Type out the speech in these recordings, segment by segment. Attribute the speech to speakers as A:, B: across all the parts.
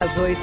A: Às oito.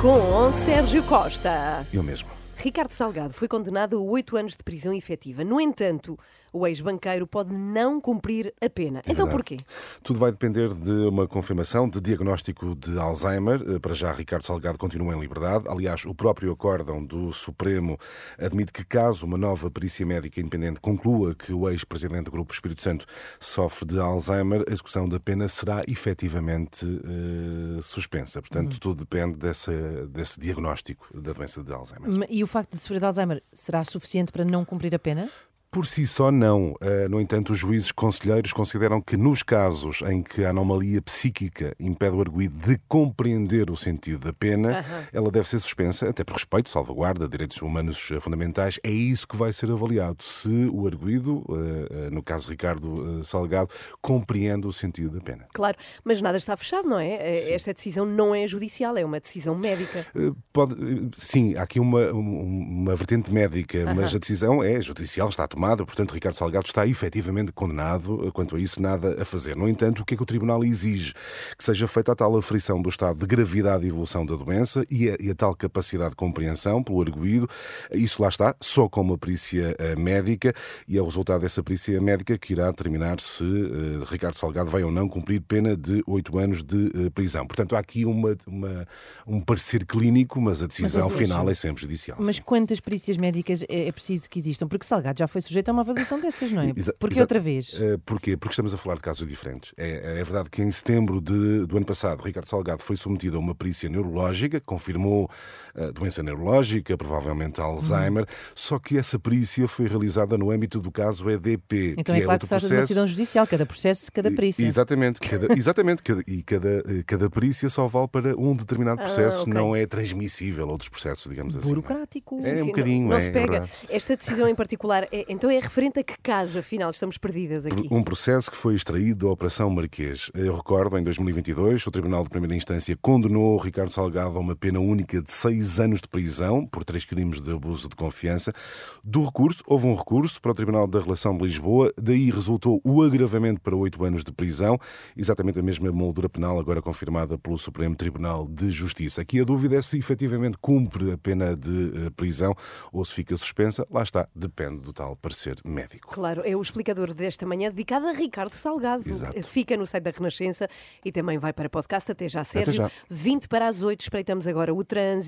A: Com Sérgio Costa.
B: Eu mesmo.
A: Ricardo Salgado foi condenado a oito anos de prisão efetiva. No entanto, o ex-banqueiro pode não cumprir a pena.
B: É
A: então
B: verdade.
A: porquê?
B: Tudo vai depender de uma confirmação de diagnóstico de Alzheimer. Eh, Para já, Ricardo Salgado continua em liberdade. Aliás, o próprio acórdão do Supremo admite que, caso uma nova perícia médica independente conclua que o ex-presidente do Grupo Espírito Santo sofre de Alzheimer, a execução da pena será efetivamente eh, suspensa. Portanto, tudo depende dessa, desse diagnóstico da doença de Alzheimer.
C: E o facto de sofrer de Alzheimer será suficiente para não cumprir a pena?
B: Por si só, não. Uh, No entanto, os juízes conselheiros consideram que, nos casos em que a anomalia psíquica impede o arguído de compreender o sentido da pena, ela deve ser suspensa, até por respeito, salvaguarda, direitos humanos eh, fundamentais. É isso que vai ser avaliado. Se o arguído, uh, uh, no caso Ricardo Salgado, compreende o sentido da pena.
A: Claro, mas nada está fechado, não é? Eh, Esta decisão não é judicial, é uma decisão médica.
B: Pode, sim, há aqui uma, um- uma vertente médica, mas a decisão é judicial, está tomada, portanto, Ricardo Salgado está efetivamente condenado, uh, quanto a isso, nada a fazer. No entanto, o que é que o Tribunal exige? Que seja feita a tal aferição do estado de gravidade e evolução da doença e a, e a tal capacidade de compreensão pelo arguído. Isso lá está, só com uma perícia uh, médica, e é o resultado dessa perícia médica que irá determinar se uh, Ricardo Salgado vai ou não cumprir pena de oito anos de uh, prisão. Portanto, há aqui uma, uma- um parecer clínico, mas a decisão
C: seja,
B: final é sempre judicial.
C: Mas
B: sim.
C: quantas perícias médicas é é preciso que existam? Porque Salgado já foi sujeito a uma avaliação dessas, não é?
B: Exa-
C: outra vez.
B: Eh, porquê? Porque estamos a falar de casos diferentes. É, é verdade que em setembro de- do ano passado, Ricardo Salgado foi submetido a uma perícia neurológica, confirmou a doença neurológica, provavelmente Alzheimer, só que essa perícia foi realizada no âmbito do caso EDP,
C: Então
B: que
C: é claro que se trata de uma decisão judicial, cada processo, cada perícia.
B: Exatamente, cada, exatamente cada, e cada, eh, cada perícia só vale para um determinado processo,
A: Ah, ok.
B: não é transmissível a outros processos, digamos assim. é?
C: Burocrático.
B: É um
A: Sim,
B: bocadinho,
A: não, não
B: é,
A: se
B: é
A: pega.
B: verdade.
A: Esta decisão em particular, é- então é referente a que caso, afinal, estamos perdidas aqui?
B: Um processo que foi extraído da Operação Marquês. Eu recordo, em 2022, o Tribunal de Primeira Instância condenou Ricardo Salgado a uma pena única de seis anos de prisão por três crimes de abuso de confiança. Do recurso, houve um recurso para o Tribunal da Relação de Lisboa, daí resultou o agravamento para oito anos de prisão, exatamente a mesma moldura penal agora confirmada pelo Supremo Tribunal de Justiça. Aqui a dúvida é se efetivamente cumpre a pena de eh, prisão ou se fica suspensa. Lá está, depende do tal parecer médico.
A: Claro, é o explicador desta manhã dedicado a Ricardo Salgado.
B: Exato.
A: Fica no site da Renascença e também vai para podcast. Até já, Sérgio.
B: já.
A: 20 para as 8, espreitamos agora o trânsito.